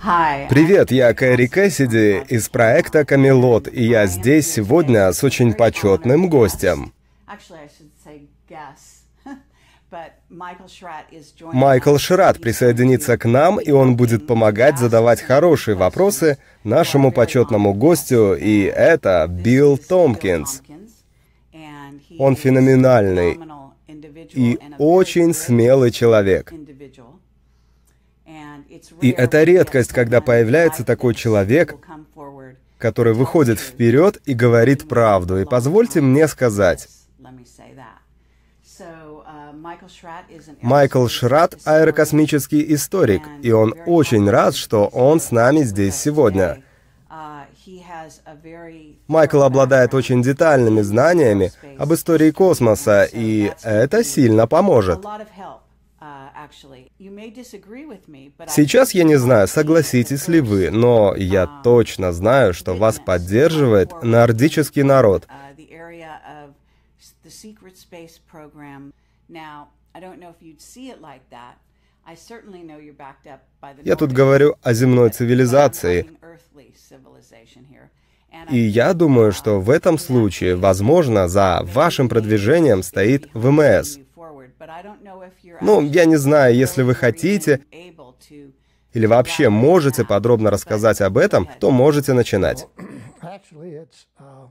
Привет, я Кэрри Кэссиди из проекта «Камелот», и я здесь сегодня с очень почетным гостем. Майкл Шрат присоединится к нам, и он будет помогать задавать хорошие вопросы нашему почетному гостю, и это Билл Томпкинс. Он феноменальный и очень смелый человек. И это редкость, когда появляется такой человек, который выходит вперед и говорит правду. И позвольте мне сказать, Майкл Шрат — аэрокосмический историк, и он очень рад, что он с нами здесь сегодня. Майкл обладает очень детальными знаниями об истории космоса, и это сильно поможет. Сейчас я не знаю, согласитесь ли вы, но я точно знаю, что вас поддерживает нордический народ. Я тут говорю о земной цивилизации. И я думаю, что в этом случае, возможно, за вашим продвижением стоит ВМС. Ну, я не знаю, если вы хотите или вообще можете подробно рассказать об этом, то можете начинать.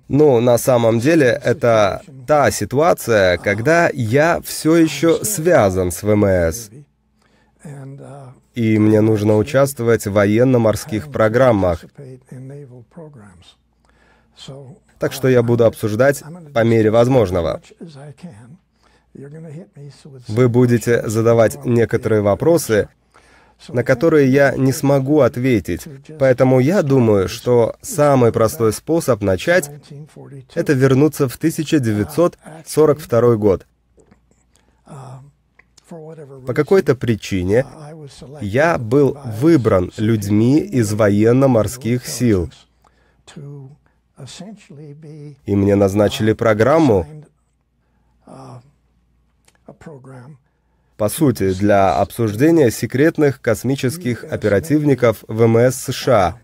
Ну, на самом деле, это та ситуация, когда я все еще связан с ВМС. И мне нужно участвовать в военно-морских программах. Так что я буду обсуждать по мере возможного. Вы будете задавать некоторые вопросы, на которые я не смогу ответить. Поэтому я думаю, что самый простой способ начать — это вернуться в 1942 год. По какой-то причине я был выбран людьми из военно-морских сил. И мне назначили программу, по сути, для обсуждения секретных космических оперативников ВМС США,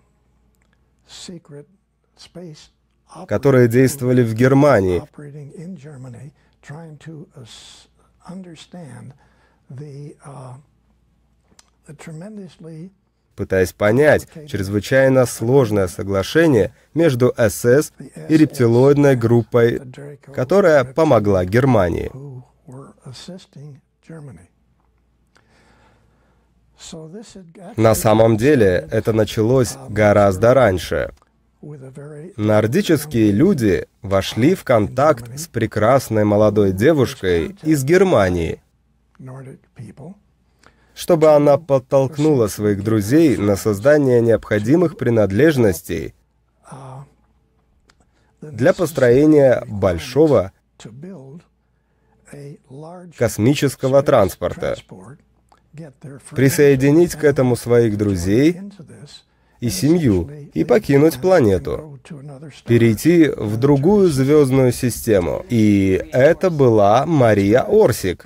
которые действовали в Германии, пытаясь понять чрезвычайно сложное соглашение между СС и рептилоидной группой, которая помогла Германии. На самом деле это началось гораздо раньше. Нордические люди вошли в контакт с прекрасной молодой девушкой из Германии, чтобы она подтолкнула своих друзей на создание необходимых принадлежностей для построения большого космического транспорта, присоединить к этому своих друзей и семью и покинуть планету, перейти в другую звездную систему. И это была Мария Орсик.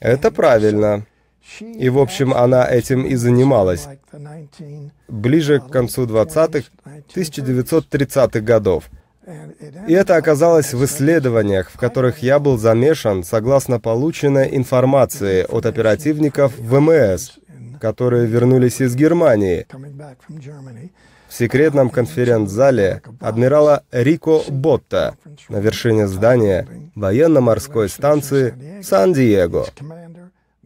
Это правильно. И, в общем, она этим и занималась. Ближе к концу 20-х, 1930-х годов. И это оказалось в исследованиях, в которых я был замешан согласно полученной информации от оперативников ВМС, которые вернулись из Германии. В секретном конференц-зале адмирала Рико Ботта на вершине здания военно-морской станции Сан-Диего.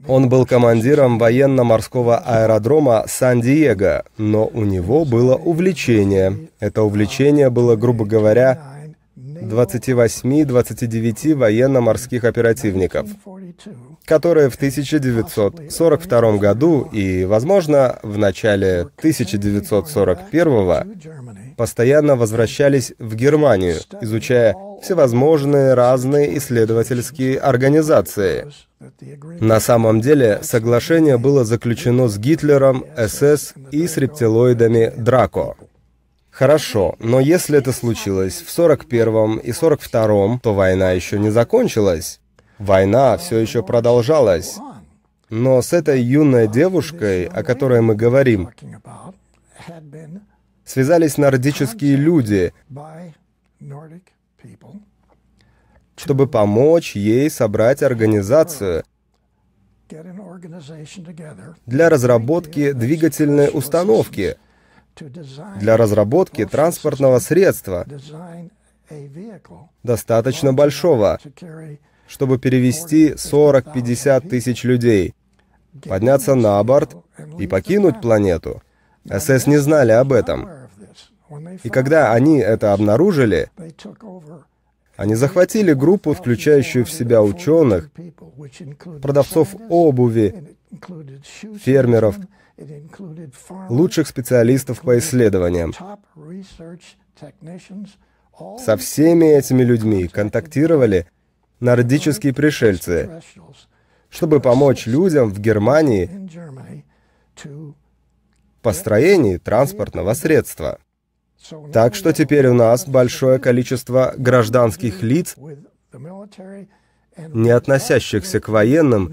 Он был командиром военно-морского аэродрома Сан-Диего, но у него было увлечение. Это увлечение было, грубо говоря, 28-29 военно-морских оперативников, которые в 1942 году и, возможно, в начале 1941 постоянно возвращались в Германию, изучая всевозможные разные исследовательские организации. На самом деле, соглашение было заключено с Гитлером, СС и с рептилоидами Драко. Хорошо, но если это случилось в 41-м и 42-м, то война еще не закончилась. Война все еще продолжалась. Но с этой юной девушкой, о которой мы говорим, связались нордические люди, чтобы помочь ей собрать организацию для разработки двигательной установки, для разработки транспортного средства, достаточно большого, чтобы перевести 40-50 тысяч людей, подняться на борт и покинуть планету. СС не знали об этом. И когда они это обнаружили, они захватили группу, включающую в себя ученых, продавцов обуви, фермеров, лучших специалистов по исследованиям. Со всеми этими людьми контактировали нордические пришельцы, чтобы помочь людям в Германии построении транспортного средства. Так что теперь у нас большое количество гражданских лиц, не относящихся к военным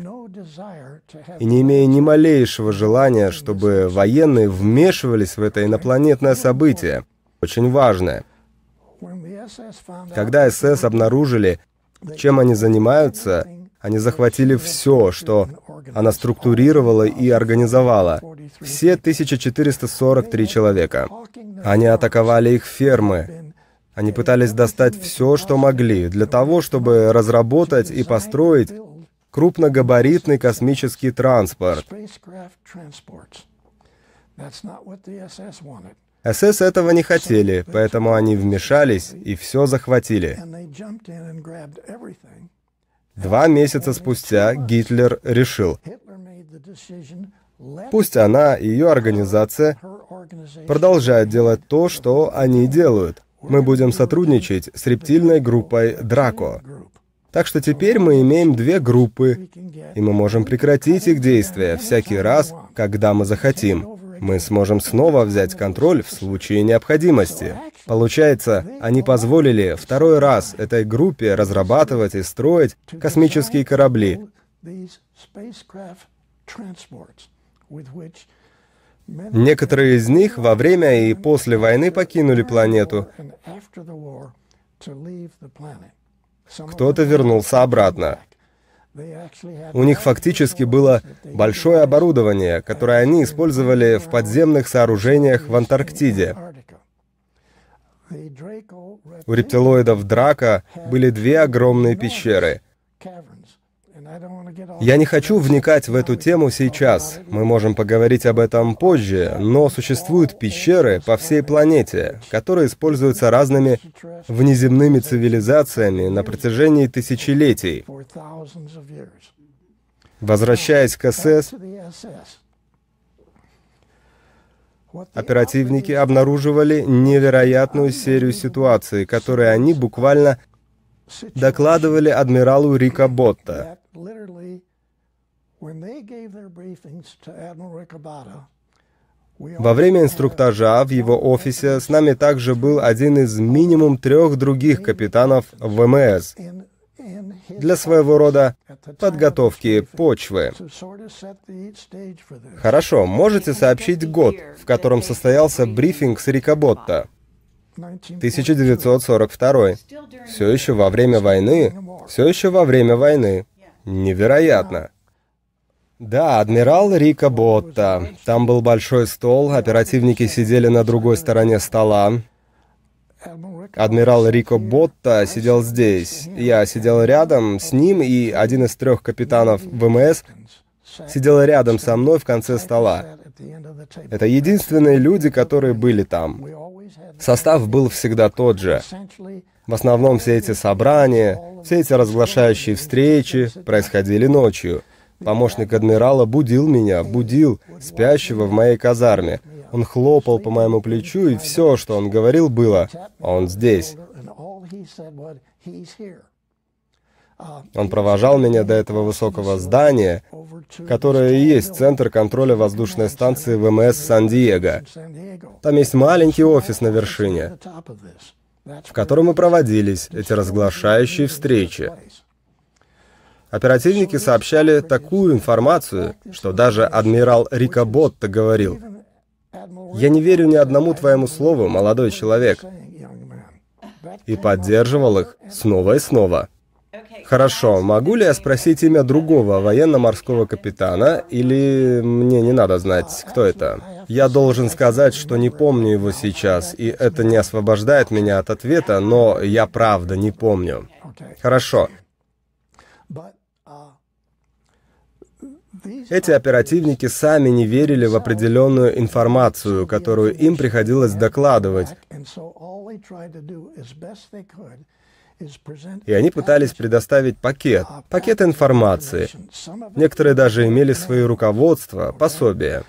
и не имея ни малейшего желания, чтобы военные вмешивались в это инопланетное событие, очень важное. Когда СС обнаружили, чем они занимаются, они захватили все, что она структурировала и организовала. Все 1443 человека. Они атаковали их фермы. Они пытались достать все, что могли, для того, чтобы разработать и построить крупногабаритный космический транспорт. СС этого не хотели, поэтому они вмешались и все захватили. Два месяца спустя Гитлер решил, пусть она и ее организация продолжают делать то, что они делают. Мы будем сотрудничать с рептильной группой Драко. Так что теперь мы имеем две группы, и мы можем прекратить их действия всякий раз, когда мы захотим мы сможем снова взять контроль в случае необходимости. Получается, они позволили второй раз этой группе разрабатывать и строить космические корабли. Некоторые из них во время и после войны покинули планету. Кто-то вернулся обратно. У них фактически было большое оборудование, которое они использовали в подземных сооружениях в Антарктиде. У рептилоидов Драка были две огромные пещеры. Я не хочу вникать в эту тему сейчас. Мы можем поговорить об этом позже, но существуют пещеры по всей планете, которые используются разными внеземными цивилизациями на протяжении тысячелетий. Возвращаясь к СС, оперативники обнаруживали невероятную серию ситуаций, которые они буквально докладывали адмиралу Рика Ботта. Во время инструктажа в его офисе с нами также был один из минимум трех других капитанов ВМС для своего рода подготовки почвы. Хорошо, можете сообщить год, в котором состоялся брифинг с Рикоботта? 1942. Все еще во время войны. Все еще во время войны. Невероятно. Да, адмирал Рика Ботта. Там был большой стол, оперативники сидели на другой стороне стола. Адмирал Рико Ботта сидел здесь. Я сидел рядом с ним, и один из трех капитанов ВМС сидел рядом со мной в конце стола. Это единственные люди, которые были там. Состав был всегда тот же. В основном все эти собрания, все эти разглашающие встречи происходили ночью. Помощник адмирала будил меня, будил, спящего в моей казарме. Он хлопал по моему плечу, и все, что он говорил, было «Он здесь». Он провожал меня до этого высокого здания, которое и есть центр контроля воздушной станции ВМС Сан-Диего. Там есть маленький офис на вершине, в котором и проводились эти разглашающие встречи. Оперативники сообщали такую информацию, что даже адмирал Рика Ботта говорил, Я не верю ни одному твоему слову, молодой человек. И поддерживал их снова и снова. Хорошо, могу ли я спросить имя другого военно-морского капитана, или мне не надо знать, кто это? Я должен сказать, что не помню его сейчас, и это не освобождает меня от ответа, но я правда не помню. Хорошо. Эти оперативники сами не верили в определенную информацию, которую им приходилось докладывать. И они пытались предоставить пакет, пакет информации. Некоторые даже имели свои руководства, пособия,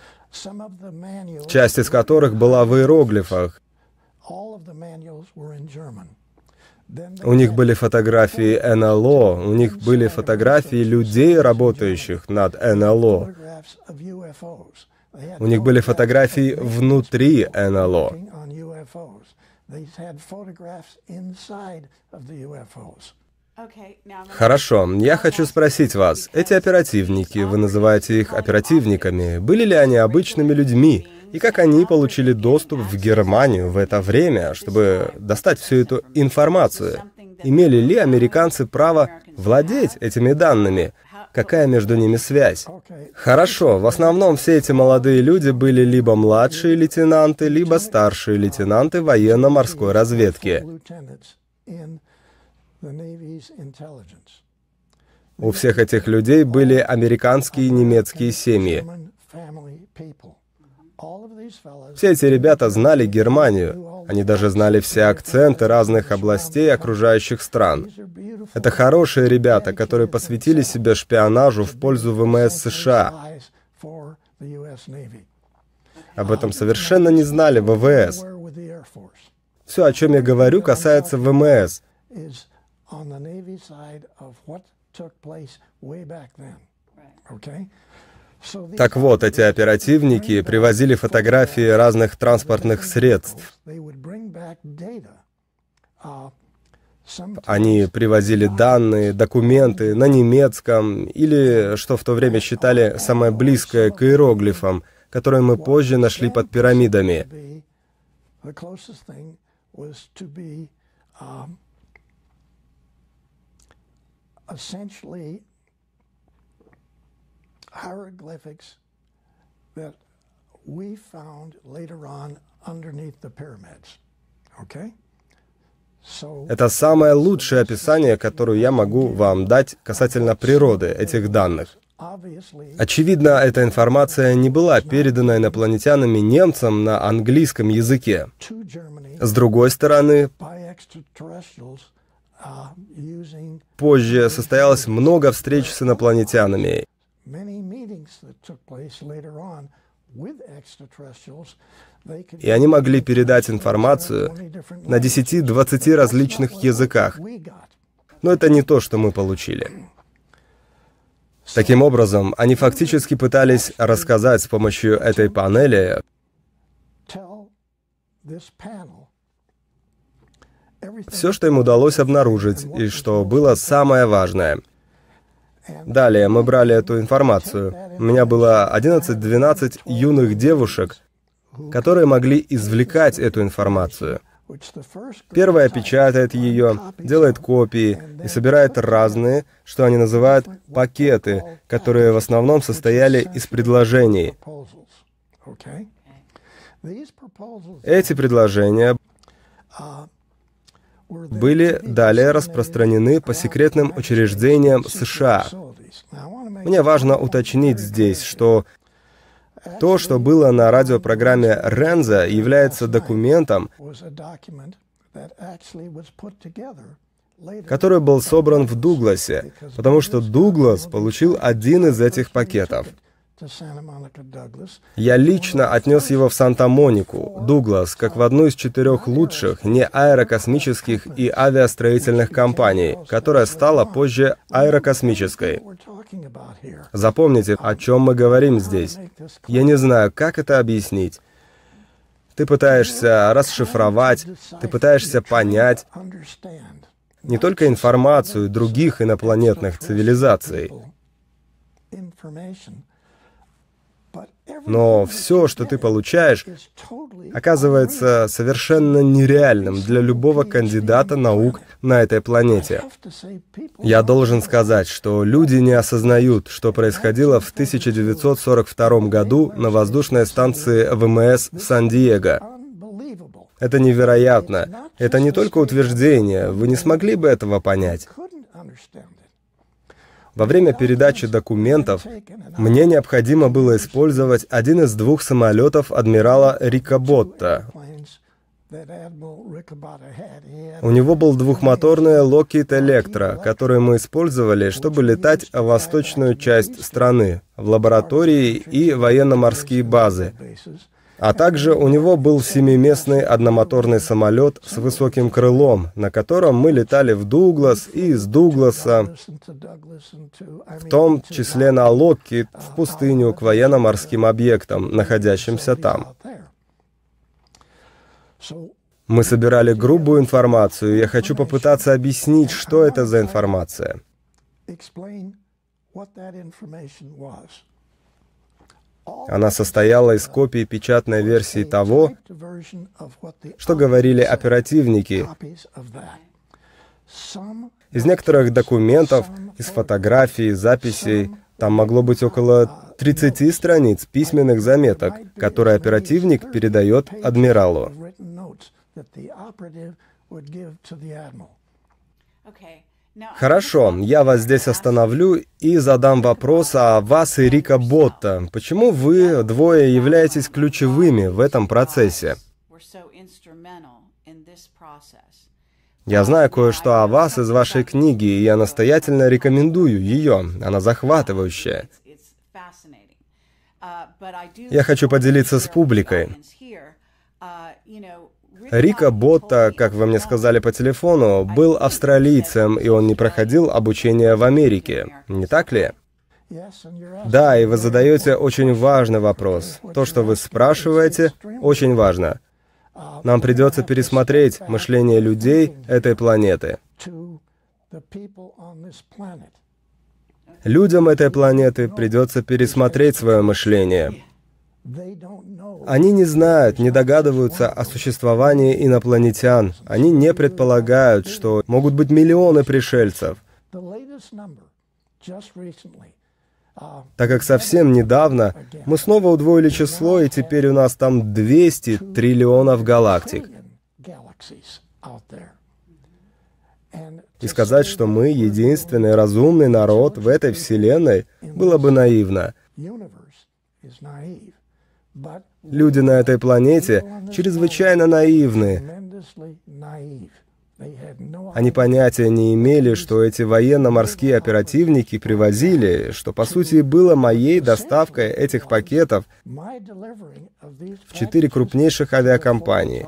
часть из которых была в иероглифах. У них были фотографии НЛО, у них были фотографии людей, работающих над НЛО. У них были фотографии внутри НЛО. Хорошо, я хочу спросить вас, эти оперативники, вы называете их оперативниками, были ли они обычными людьми? И как они получили доступ в Германию в это время, чтобы достать всю эту информацию? Имели ли американцы право владеть этими данными? Какая между ними связь? Хорошо, в основном все эти молодые люди были либо младшие лейтенанты, либо старшие лейтенанты военно-морской разведки. У всех этих людей были американские и немецкие семьи. Все эти ребята знали Германию. Они даже знали все акценты разных областей окружающих стран. Это хорошие ребята, которые посвятили себя шпионажу в пользу ВМС США. Об этом совершенно не знали ВВС. Все, о чем я говорю, касается ВМС. Так вот, эти оперативники привозили фотографии разных транспортных средств. Они привозили данные, документы на немецком или, что в то время считали самое близкое к иероглифам, которые мы позже нашли под пирамидами. essentially hieroglyphics that we found later on underneath the pyramids. Okay? Это самое лучшее описание, которое я могу вам дать касательно природы этих данных. Очевидно, эта информация не была передана инопланетянами немцам на английском языке. С другой стороны, позже состоялось много встреч с инопланетянами, и они могли передать информацию на 10-20 различных языках. Но это не то, что мы получили. Таким образом, они фактически пытались рассказать с помощью этой панели все, что им удалось обнаружить, и что было самое важное — Далее мы брали эту информацию. У меня было 11-12 юных девушек, которые могли извлекать эту информацию. Первая печатает ее, делает копии и собирает разные, что они называют пакеты, которые в основном состояли из предложений. Эти предложения были далее распространены по секретным учреждениям США. Мне важно уточнить здесь, что то, что было на радиопрограмме Ренза, является документом, который был собран в Дугласе, потому что Дуглас получил один из этих пакетов — я лично отнес его в Санта-Монику, Дуглас, как в одну из четырех лучших не аэрокосмических и авиастроительных компаний, которая стала позже аэрокосмической. Запомните, о чем мы говорим здесь. Я не знаю, как это объяснить. Ты пытаешься расшифровать, ты пытаешься понять не только информацию других инопланетных цивилизаций, Но все, что ты получаешь, оказывается совершенно нереальным для любого кандидата наук на этой планете. Я должен сказать, что люди не осознают, что происходило в 1942 году на воздушной станции ВМС Сан-Диего. Это невероятно. Это не только утверждение. Вы не смогли бы этого понять. Во время передачи документов мне необходимо было использовать один из двух самолетов адмирала Рика Ботта. У него был двухмоторный Lockheed Electra, который мы использовали, чтобы летать в восточную часть страны, в лаборатории и военно-морские базы. А также у него был семиместный одномоторный самолет с высоким крылом, на котором мы летали в Дуглас и из Дугласа, в том числе на Локкит, в пустыню к военно-морским объектам, находящимся там. Мы собирали грубую информацию, и я хочу попытаться объяснить, что это за информация. Она состояла из копий печатной версии того, что говорили оперативники. Из некоторых документов, из фотографий, записей, там могло быть около 30 страниц письменных заметок, которые оперативник передает адмиралу. Хорошо, я вас здесь остановлю и задам вопрос о вас и Рика Ботта. Почему вы двое являетесь ключевыми в этом процессе? Я знаю кое-что о вас из вашей книги, и я настоятельно рекомендую ее. Она захватывающая. Я хочу поделиться с публикой. Рика Ботта, как вы мне сказали по телефону, был австралийцем, и он не проходил обучение в Америке, не так ли? Да, и вы задаете очень важный вопрос. То, что вы спрашиваете, очень важно. Нам придется пересмотреть мышление людей этой планеты. Людям этой планеты придется пересмотреть свое мышление. Они не знают, не догадываются о существовании инопланетян. Они не предполагают, что могут быть миллионы пришельцев. Так как совсем недавно мы снова удвоили число, и теперь у нас там 200 триллионов галактик. И сказать, что мы единственный разумный народ в этой Вселенной, было бы наивно. Люди на этой планете чрезвычайно наивны. Они понятия не имели, что эти военно-морские оперативники привозили, что по сути было моей доставкой этих пакетов в четыре крупнейших авиакомпании.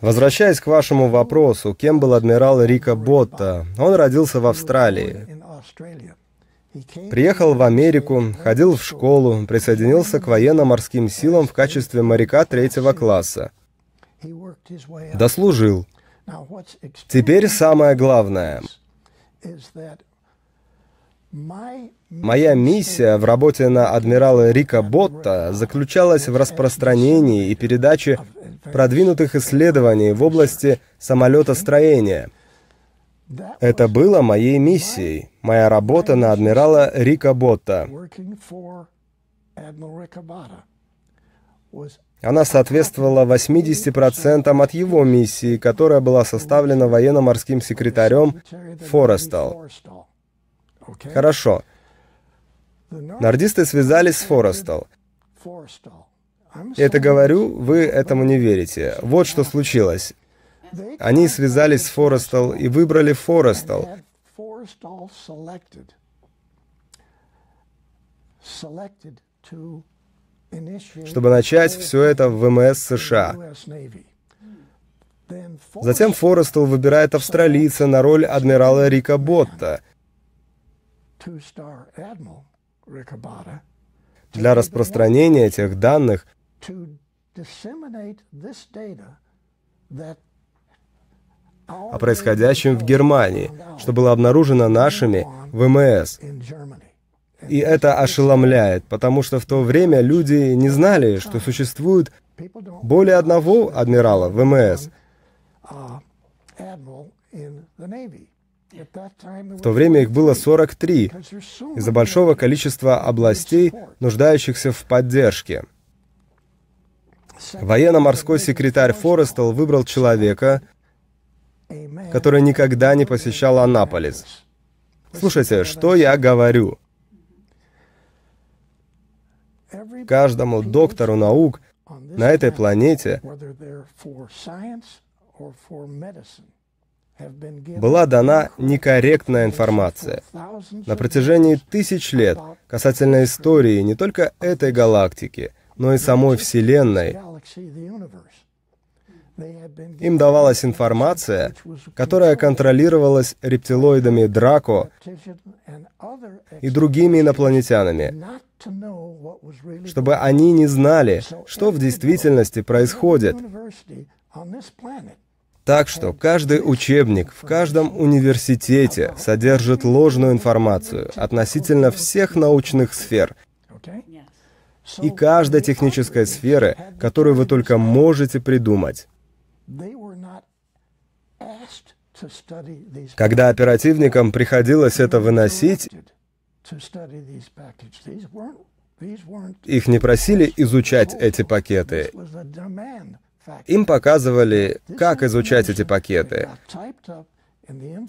Возвращаясь к вашему вопросу, кем был адмирал Рика Ботта? Он родился в Австралии. Приехал в Америку, ходил в школу, присоединился к военно-морским силам в качестве моряка третьего класса. Дослужил. Теперь самое главное. Моя миссия в работе на адмирала Рика Ботта заключалась в распространении и передаче продвинутых исследований в области самолетостроения. Это было моей миссией, моя работа на адмирала Рика Ботта. Она соответствовала 80% от его миссии, которая была составлена военно-морским секретарем Форестал. Хорошо. Нордисты связались с Форестал. Я это говорю, вы этому не верите. Вот что случилось. Они связались с Форестал и выбрали Форестал. чтобы начать все это в ВМС США. Затем Форестал выбирает австралийца на роль адмирала Рика Ботта — для распространения этих данных, о происходящем в Германии, что было обнаружено нашими ВМС. И это ошеломляет, потому что в то время люди не знали, что существует более одного адмирала ВМС. В то время их было 43, из-за большого количества областей, нуждающихся в поддержке. Военно-морской секретарь Форестел выбрал человека, который никогда не посещал Анаполис. Слушайте, что я говорю? Каждому доктору наук на этой планете была дана некорректная информация. На протяжении тысяч лет касательно истории не только этой галактики, но и самой Вселенной, им давалась информация, которая контролировалась рептилоидами Драко и другими инопланетянами, чтобы они не знали, что в действительности происходит. Так что каждый учебник в каждом университете содержит ложную информацию относительно всех научных сфер и каждой технической сферы, которую вы только можете придумать. Когда оперативникам приходилось это выносить, их не просили изучать эти пакеты. Им показывали, как изучать эти пакеты.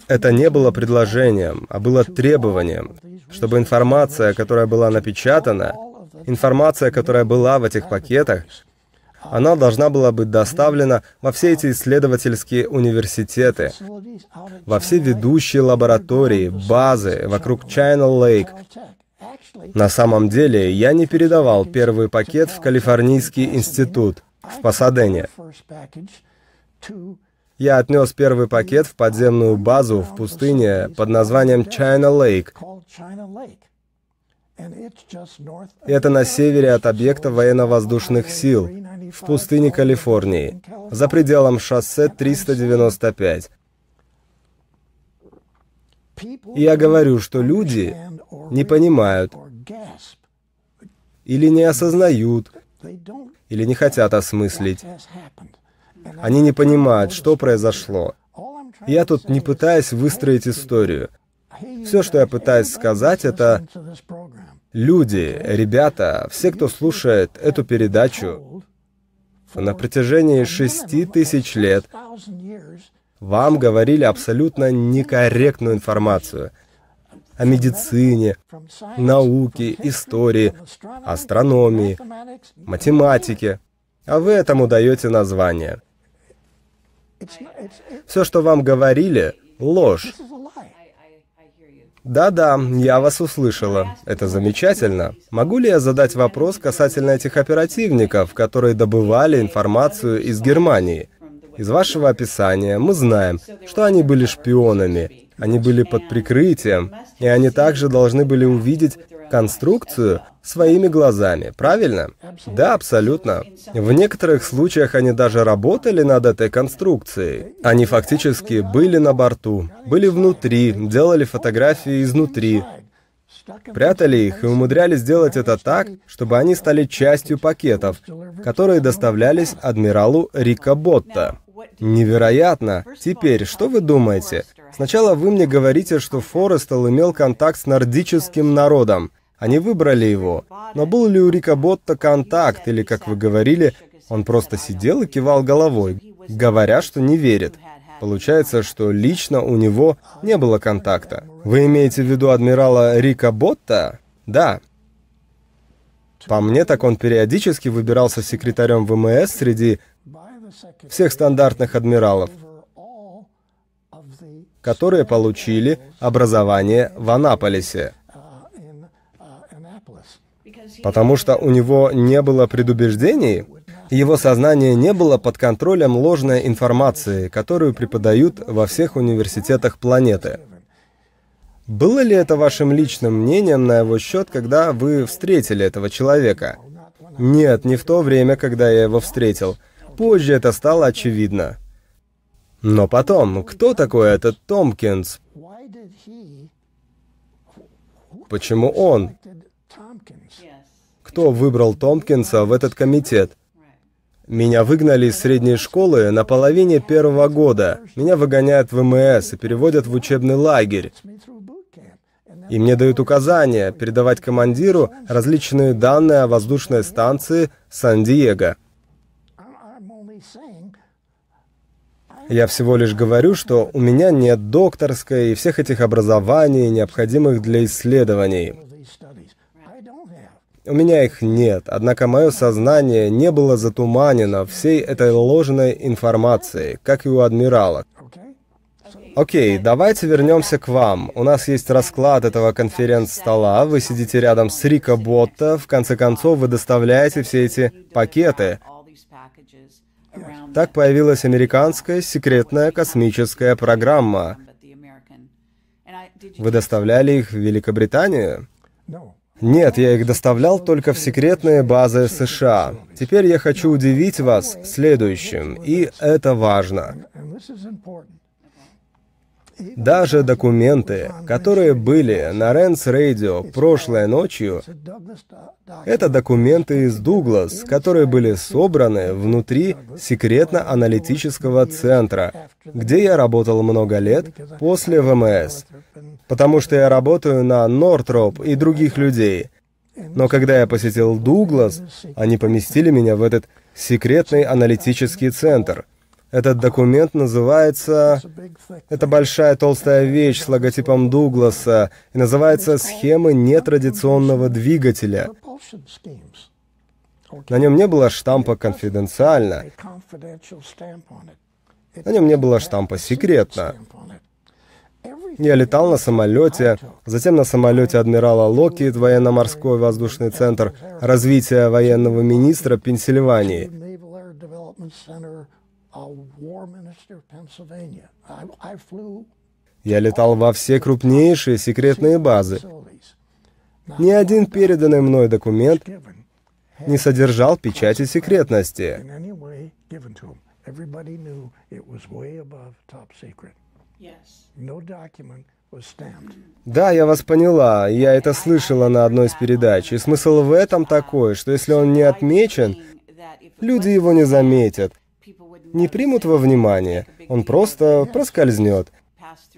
Это не было предложением, а было требованием, чтобы информация, которая была напечатана, информация, которая была в этих пакетах, она должна была быть доставлена во все эти исследовательские университеты, во все ведущие лаборатории, базы вокруг China Lake. На самом деле, я не передавал первый пакет в Калифорнийский институт в Пасадене. Я отнес первый пакет в подземную базу в пустыне под названием China Lake. Это на севере от объекта военно-воздушных сил, в пустыне Калифорнии, за пределом шоссе 395. я говорю, что люди не понимают или не осознают, или не хотят осмыслить. Они не понимают, что произошло. Я тут не пытаюсь выстроить историю. Все, что я пытаюсь сказать, это люди, ребята, все, кто слушает эту передачу на протяжении шести тысяч лет, вам говорили абсолютно некорректную информацию о медицине, науке, истории, астрономии, математике, а вы этому даете название. Все, что вам говорили, ложь. Да-да, я вас услышала. Это замечательно. Могу ли я задать вопрос касательно этих оперативников, которые добывали информацию из Германии? Из вашего описания мы знаем, что они были шпионами, они были под прикрытием, и они также должны были увидеть конструкцию своими глазами, правильно? Да, абсолютно. В некоторых случаях они даже работали над этой конструкцией. Они фактически были на борту, были внутри, делали фотографии изнутри, прятали их и умудрялись сделать это так, чтобы они стали частью пакетов, которые доставлялись адмиралу Рика Ботта. Невероятно! Теперь, что вы думаете? Сначала вы мне говорите, что Форестел имел контакт с нордическим народом, они выбрали его. Но был ли у Рика Ботта контакт, или, как вы говорили, он просто сидел и кивал головой, говоря, что не верит? Получается, что лично у него не было контакта. Вы имеете в виду адмирала Рика Ботта? Да. По мне, так он периодически выбирался секретарем ВМС среди всех стандартных адмиралов, которые получили образование в Анаполисе потому что у него не было предубеждений, его сознание не было под контролем ложной информации, которую преподают во всех университетах планеты. Было ли это вашим личным мнением на его счет, когда вы встретили этого человека? Нет, не в то время, когда я его встретил. Позже это стало очевидно. Но потом, кто такой этот Томпкинс? Почему он? Кто выбрал Томпкинса в этот комитет? Меня выгнали из средней школы на половине первого года. Меня выгоняют в МС и переводят в учебный лагерь. И мне дают указания передавать командиру различные данные о воздушной станции Сан-Диего. Я всего лишь говорю, что у меня нет докторской и всех этих образований, необходимых для исследований. У меня их нет, однако мое сознание не было затуманено всей этой ложной информацией, как и у адмирала. Окей, давайте вернемся к вам. У нас есть расклад этого конференц-стола. Вы сидите рядом с Рика Ботта. В конце концов, вы доставляете все эти пакеты. Так появилась американская секретная космическая программа. Вы доставляли их в Великобританию? Нет, я их доставлял только в секретные базы США. Теперь я хочу удивить вас следующим, и это важно. Даже документы, которые были на Ренс Радио прошлой ночью, это документы из Дуглас, которые были собраны внутри секретно-аналитического центра, где я работал много лет после ВМС, потому что я работаю на Нортроп и других людей. Но когда я посетил Дуглас, они поместили меня в этот секретный аналитический центр — этот документ называется... Это большая толстая вещь с логотипом Дугласа и называется «Схемы нетрадиционного двигателя». На нем не было штампа «Конфиденциально». На нем не было штампа «Секретно». Я летал на самолете, затем на самолете адмирала Локит, военно-морской воздушный центр развития военного министра Пенсильвании. Я летал во все крупнейшие секретные базы. Ни один переданный мной документ не содержал печати секретности. Да, я вас поняла, я это слышала на одной из передач. И смысл в этом такой, что если он не отмечен, люди его не заметят не примут во внимание, он просто проскользнет.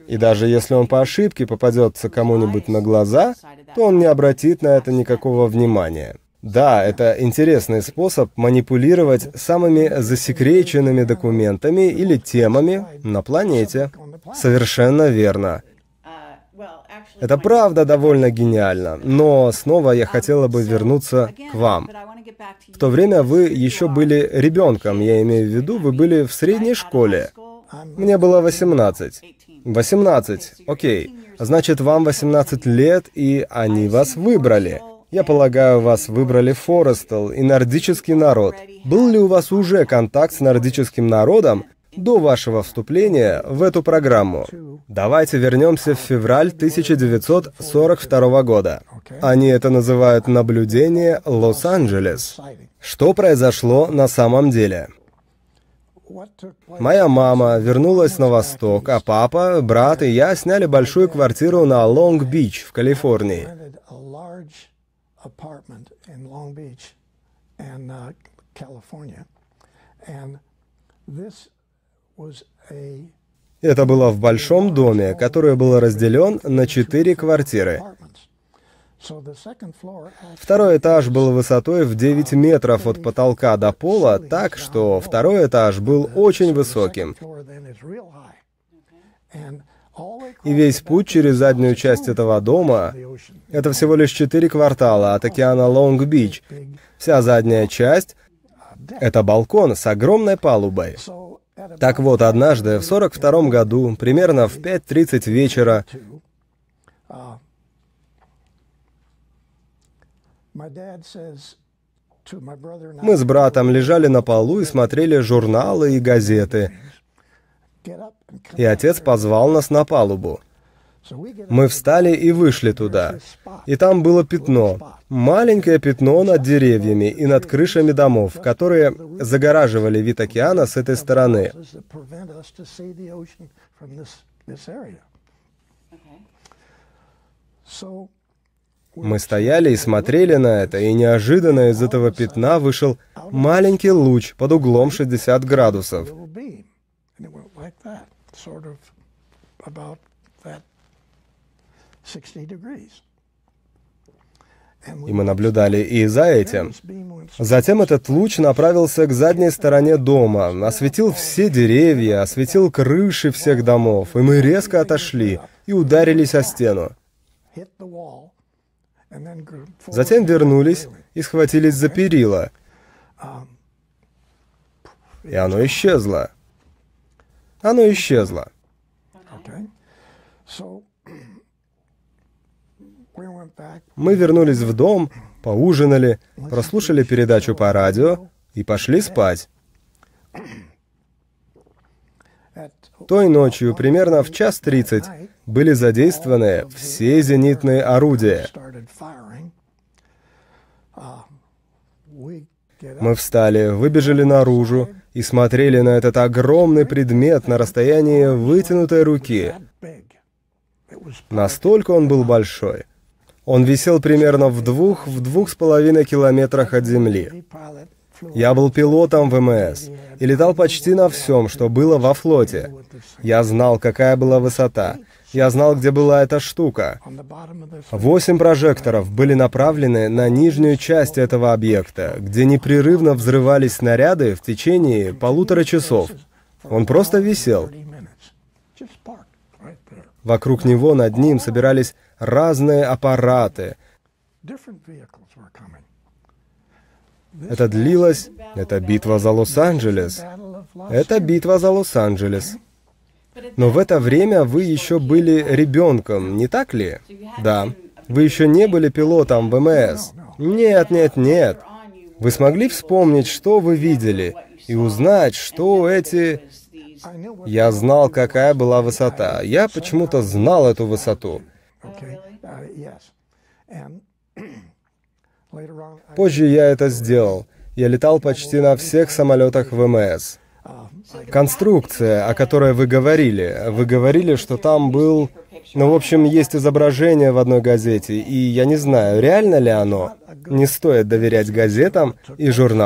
И даже если он по ошибке попадется кому-нибудь на глаза, то он не обратит на это никакого внимания. Да, это интересный способ манипулировать самыми засекреченными документами или темами на планете. Совершенно верно. Это правда довольно гениально, но снова я хотела бы вернуться к вам. В то время вы еще были ребенком, я имею в виду, вы были в средней школе. Мне было 18. 18, окей. Значит, вам 18 лет, и они вас выбрали. Я полагаю, вас выбрали Форестел и нордический народ. Был ли у вас уже контакт с нордическим народом, до вашего вступления в эту программу. Давайте вернемся в февраль 1942 года. Они это называют наблюдение Лос-Анджелес. Что произошло на самом деле? Моя мама вернулась на восток, а папа, брат и я сняли большую квартиру на Лонг-Бич в Калифорнии. And this это было в большом доме, который был разделен на четыре квартиры. Второй этаж был высотой в 9 метров от потолка до пола, так что второй этаж был очень высоким. И весь путь через заднюю часть этого дома — это всего лишь четыре квартала от океана Лонг-Бич. Вся задняя часть — это балкон с огромной палубой. Так вот, однажды, в 42 году, примерно в 5.30 вечера, мы с братом лежали на полу и смотрели журналы и газеты. И отец позвал нас на палубу. Мы встали и вышли туда. И там было пятно. Маленькое пятно над деревьями и над крышами домов, которые загораживали вид океана с этой стороны. Мы стояли и смотрели на это, и неожиданно из этого пятна вышел маленький луч под углом 60 градусов. И мы наблюдали и за этим. Затем этот луч направился к задней стороне дома, осветил все деревья, осветил крыши всех домов, и мы резко отошли и ударились о стену. Затем вернулись и схватились за перила. И оно исчезло. Оно исчезло. Мы вернулись в дом, поужинали, прослушали передачу по радио и пошли спать. Той ночью, примерно в час тридцать, были задействованы все зенитные орудия. Мы встали, выбежали наружу и смотрели на этот огромный предмет на расстоянии вытянутой руки. Настолько он был большой — он висел примерно в двух, в двух с половиной километрах от Земли. Я был пилотом ВМС и летал почти на всем, что было во флоте. Я знал, какая была высота. Я знал, где была эта штука. Восемь прожекторов были направлены на нижнюю часть этого объекта, где непрерывно взрывались снаряды в течение полутора часов. Он просто висел. Вокруг него над ним собирались разные аппараты. Это длилось... Это битва за Лос-Анджелес. Это битва за Лос-Анджелес. Но в это время вы еще были ребенком, не так ли? Да. Вы еще не были пилотом ВМС. Нет, нет, нет. Вы смогли вспомнить, что вы видели, и узнать, что эти... Я знал, какая была высота. Я почему-то знал эту высоту. Позже я это сделал. Я летал почти на всех самолетах ВМС. Конструкция, о которой вы говорили, вы говорили, что там был... Ну, в общем, есть изображение в одной газете, и я не знаю, реально ли оно. Не стоит доверять газетам и журналам.